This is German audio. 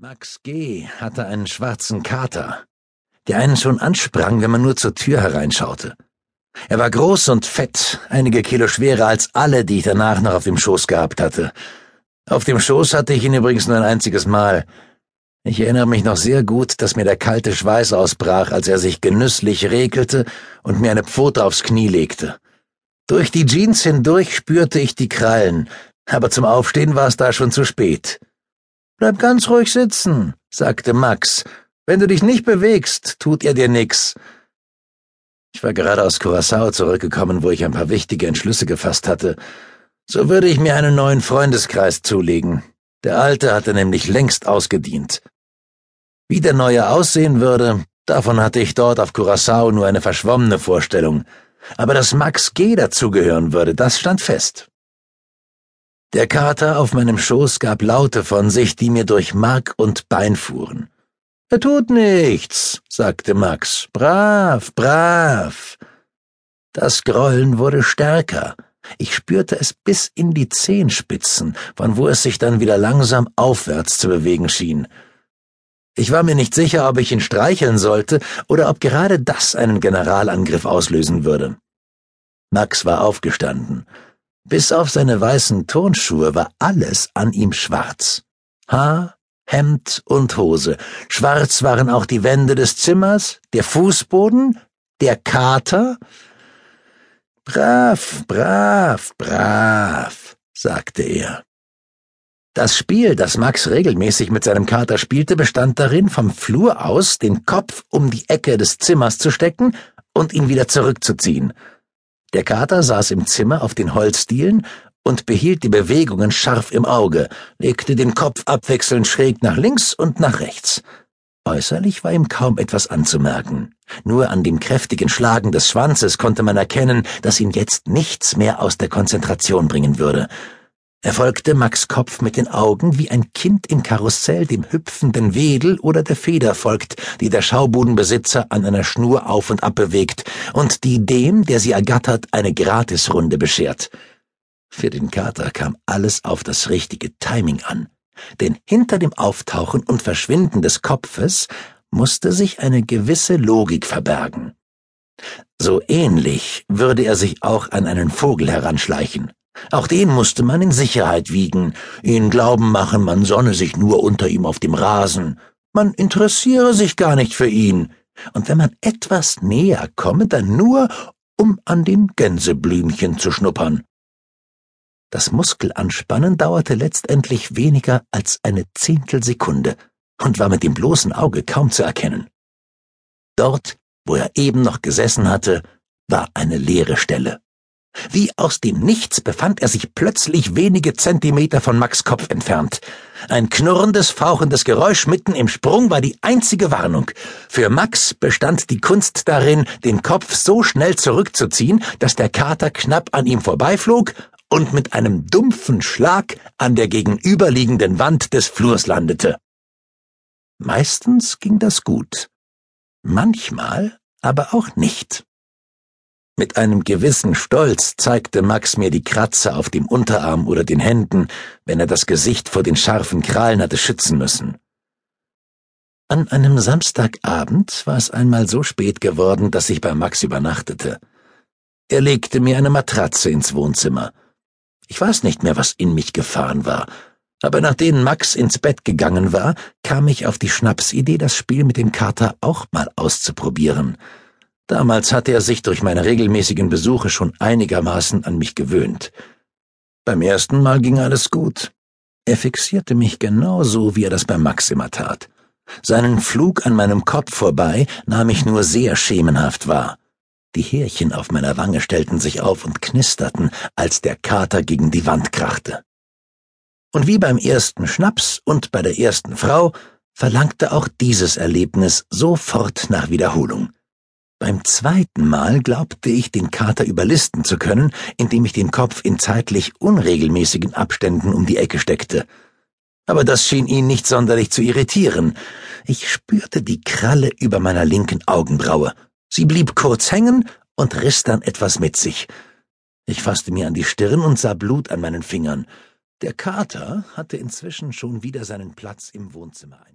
Max G. hatte einen schwarzen Kater, der einen schon ansprang, wenn man nur zur Tür hereinschaute. Er war groß und fett, einige Kilo schwerer als alle, die ich danach noch auf dem Schoß gehabt hatte. Auf dem Schoß hatte ich ihn übrigens nur ein einziges Mal. Ich erinnere mich noch sehr gut, dass mir der kalte Schweiß ausbrach, als er sich genüsslich regelte und mir eine Pfote aufs Knie legte. Durch die Jeans hindurch spürte ich die Krallen, aber zum Aufstehen war es da schon zu spät. Bleib ganz ruhig sitzen, sagte Max. Wenn du dich nicht bewegst, tut er dir nix. Ich war gerade aus Curacao zurückgekommen, wo ich ein paar wichtige Entschlüsse gefasst hatte. So würde ich mir einen neuen Freundeskreis zulegen. Der alte hatte nämlich längst ausgedient. Wie der neue aussehen würde, davon hatte ich dort auf Curacao nur eine verschwommene Vorstellung. Aber dass Max G. dazugehören würde, das stand fest. Der Kater auf meinem Schoß gab Laute von sich, die mir durch Mark und Bein fuhren. Er tut nichts, sagte Max. Brav, brav. Das Grollen wurde stärker. Ich spürte es bis in die Zehenspitzen, von wo es sich dann wieder langsam aufwärts zu bewegen schien. Ich war mir nicht sicher, ob ich ihn streicheln sollte oder ob gerade das einen Generalangriff auslösen würde. Max war aufgestanden. Bis auf seine weißen Turnschuhe war alles an ihm schwarz. Haar, Hemd und Hose. Schwarz waren auch die Wände des Zimmers, der Fußboden, der Kater. Brav, brav, brav, sagte er. Das Spiel, das Max regelmäßig mit seinem Kater spielte, bestand darin, vom Flur aus den Kopf um die Ecke des Zimmers zu stecken und ihn wieder zurückzuziehen. Der Kater saß im Zimmer auf den Holzdielen und behielt die Bewegungen scharf im Auge, legte den Kopf abwechselnd schräg nach links und nach rechts. Äußerlich war ihm kaum etwas anzumerken. Nur an dem kräftigen Schlagen des Schwanzes konnte man erkennen, dass ihn jetzt nichts mehr aus der Konzentration bringen würde. Er folgte Max Kopf mit den Augen, wie ein Kind im Karussell dem hüpfenden Wedel oder der Feder folgt, die der Schaubudenbesitzer an einer Schnur auf und ab bewegt und die dem, der sie ergattert, eine Gratisrunde beschert. Für den Kater kam alles auf das richtige Timing an, denn hinter dem Auftauchen und Verschwinden des Kopfes musste sich eine gewisse Logik verbergen. So ähnlich würde er sich auch an einen Vogel heranschleichen. Auch den musste man in Sicherheit wiegen, ihn glauben machen, man sonne sich nur unter ihm auf dem Rasen, man interessiere sich gar nicht für ihn, und wenn man etwas näher komme, dann nur, um an den Gänseblümchen zu schnuppern. Das Muskelanspannen dauerte letztendlich weniger als eine Zehntelsekunde und war mit dem bloßen Auge kaum zu erkennen. Dort, wo er eben noch gesessen hatte, war eine leere Stelle. Wie aus dem Nichts befand er sich plötzlich wenige Zentimeter von Max Kopf entfernt. Ein knurrendes, fauchendes Geräusch mitten im Sprung war die einzige Warnung. Für Max bestand die Kunst darin, den Kopf so schnell zurückzuziehen, dass der Kater knapp an ihm vorbeiflog und mit einem dumpfen Schlag an der gegenüberliegenden Wand des Flurs landete. Meistens ging das gut, manchmal aber auch nicht. Mit einem gewissen Stolz zeigte Max mir die Kratzer auf dem Unterarm oder den Händen, wenn er das Gesicht vor den scharfen Krallen hatte schützen müssen. An einem Samstagabend war es einmal so spät geworden, dass ich bei Max übernachtete. Er legte mir eine Matratze ins Wohnzimmer. Ich weiß nicht mehr, was in mich gefahren war, aber nachdem Max ins Bett gegangen war, kam ich auf die Schnapsidee, das Spiel mit dem Kater auch mal auszuprobieren. Damals hatte er sich durch meine regelmäßigen Besuche schon einigermaßen an mich gewöhnt. Beim ersten Mal ging alles gut. Er fixierte mich genauso, wie er das bei Max immer tat. Seinen Flug an meinem Kopf vorbei nahm ich nur sehr schemenhaft wahr. Die Härchen auf meiner Wange stellten sich auf und knisterten, als der Kater gegen die Wand krachte. Und wie beim ersten Schnaps und bei der ersten Frau verlangte auch dieses Erlebnis sofort nach Wiederholung. Beim zweiten Mal glaubte ich, den Kater überlisten zu können, indem ich den Kopf in zeitlich unregelmäßigen Abständen um die Ecke steckte. Aber das schien ihn nicht sonderlich zu irritieren. Ich spürte die Kralle über meiner linken Augenbraue. Sie blieb kurz hängen und riss dann etwas mit sich. Ich fasste mir an die Stirn und sah Blut an meinen Fingern. Der Kater hatte inzwischen schon wieder seinen Platz im Wohnzimmer eingenommen.